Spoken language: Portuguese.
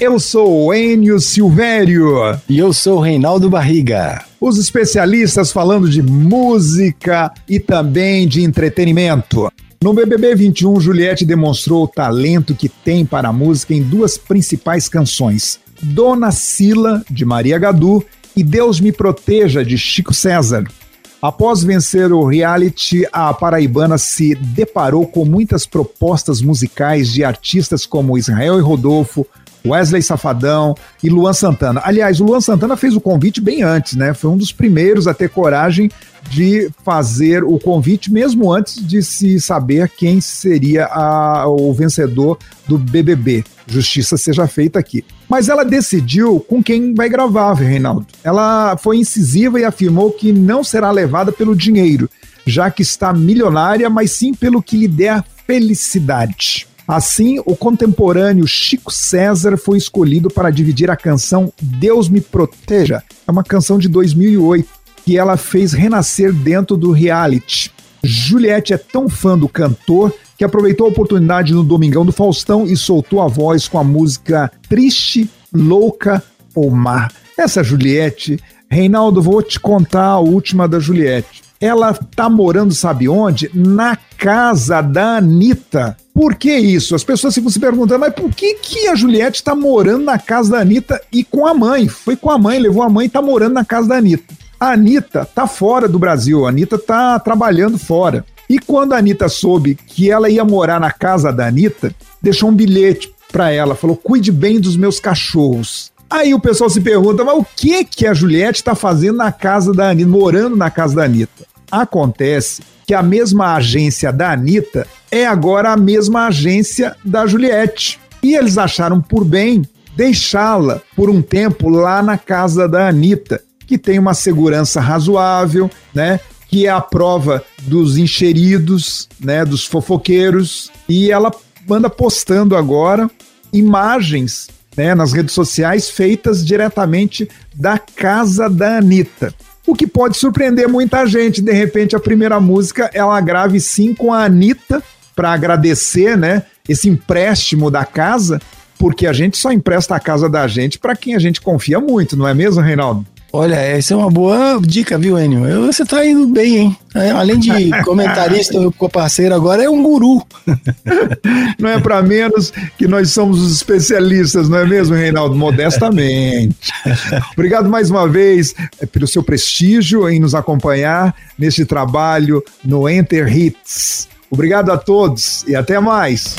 Eu sou o Enio Silvério. E eu sou o Reinaldo Barriga. Os especialistas falando de música e também de entretenimento. No BBB 21, Juliette demonstrou o talento que tem para a música em duas principais canções: Dona Sila, de Maria Gadu, e Deus Me Proteja, de Chico César. Após vencer o reality, a paraibana se deparou com muitas propostas musicais de artistas como Israel e Rodolfo, Wesley Safadão e Luan Santana. Aliás, o Luan Santana fez o convite bem antes, né? Foi um dos primeiros a ter coragem de fazer o convite, mesmo antes de se saber quem seria a, o vencedor do BBB. Justiça seja feita aqui. Mas ela decidiu com quem vai gravar, Reinaldo. Ela foi incisiva e afirmou que não será levada pelo dinheiro, já que está milionária, mas sim pelo que lhe der felicidade. Assim, o contemporâneo Chico César foi escolhido para dividir a canção Deus Me Proteja. É uma canção de 2008 que ela fez renascer dentro do reality. Juliette é tão fã do cantor que aproveitou a oportunidade no Domingão do Faustão e soltou a voz com a música Triste, Louca ou Mar. Essa Juliette, Reinaldo, vou te contar a última da Juliette ela tá morando, sabe onde? Na casa da Anitta. Por que isso? As pessoas ficam se perguntando, mas por que, que a Juliette está morando na casa da Anitta e com a mãe? Foi com a mãe, levou a mãe e tá morando na casa da Anitta. A Anitta tá fora do Brasil, a Anitta tá trabalhando fora. E quando a Anitta soube que ela ia morar na casa da Anitta, deixou um bilhete para ela, falou: cuide bem dos meus cachorros. Aí o pessoal se pergunta, mas o que que a Juliette está fazendo na casa da Anitta, morando na casa da Anitta? Acontece que a mesma agência da Anitta é agora a mesma agência da Juliette. E eles acharam por bem deixá-la por um tempo lá na casa da Anitta, que tem uma segurança razoável, né? Que é a prova dos encheridos, né? Dos fofoqueiros. E ela manda postando agora imagens né, nas redes sociais feitas diretamente da casa da Anitta o que pode surpreender muita gente. De repente, a primeira música ela grave sim com a Anitta para agradecer, né? Esse empréstimo da casa, porque a gente só empresta a casa da gente para quem a gente confia muito, não é mesmo, Reinaldo? Olha, essa é uma boa dica, viu, Enio? Você tá indo bem, hein? É, além de comentarista, meu parceiro agora é um guru. Não é para menos que nós somos os especialistas, não é mesmo, Reinaldo? Modestamente. Obrigado mais uma vez é, pelo seu prestígio em nos acompanhar neste trabalho no Enter Hits. Obrigado a todos e até mais.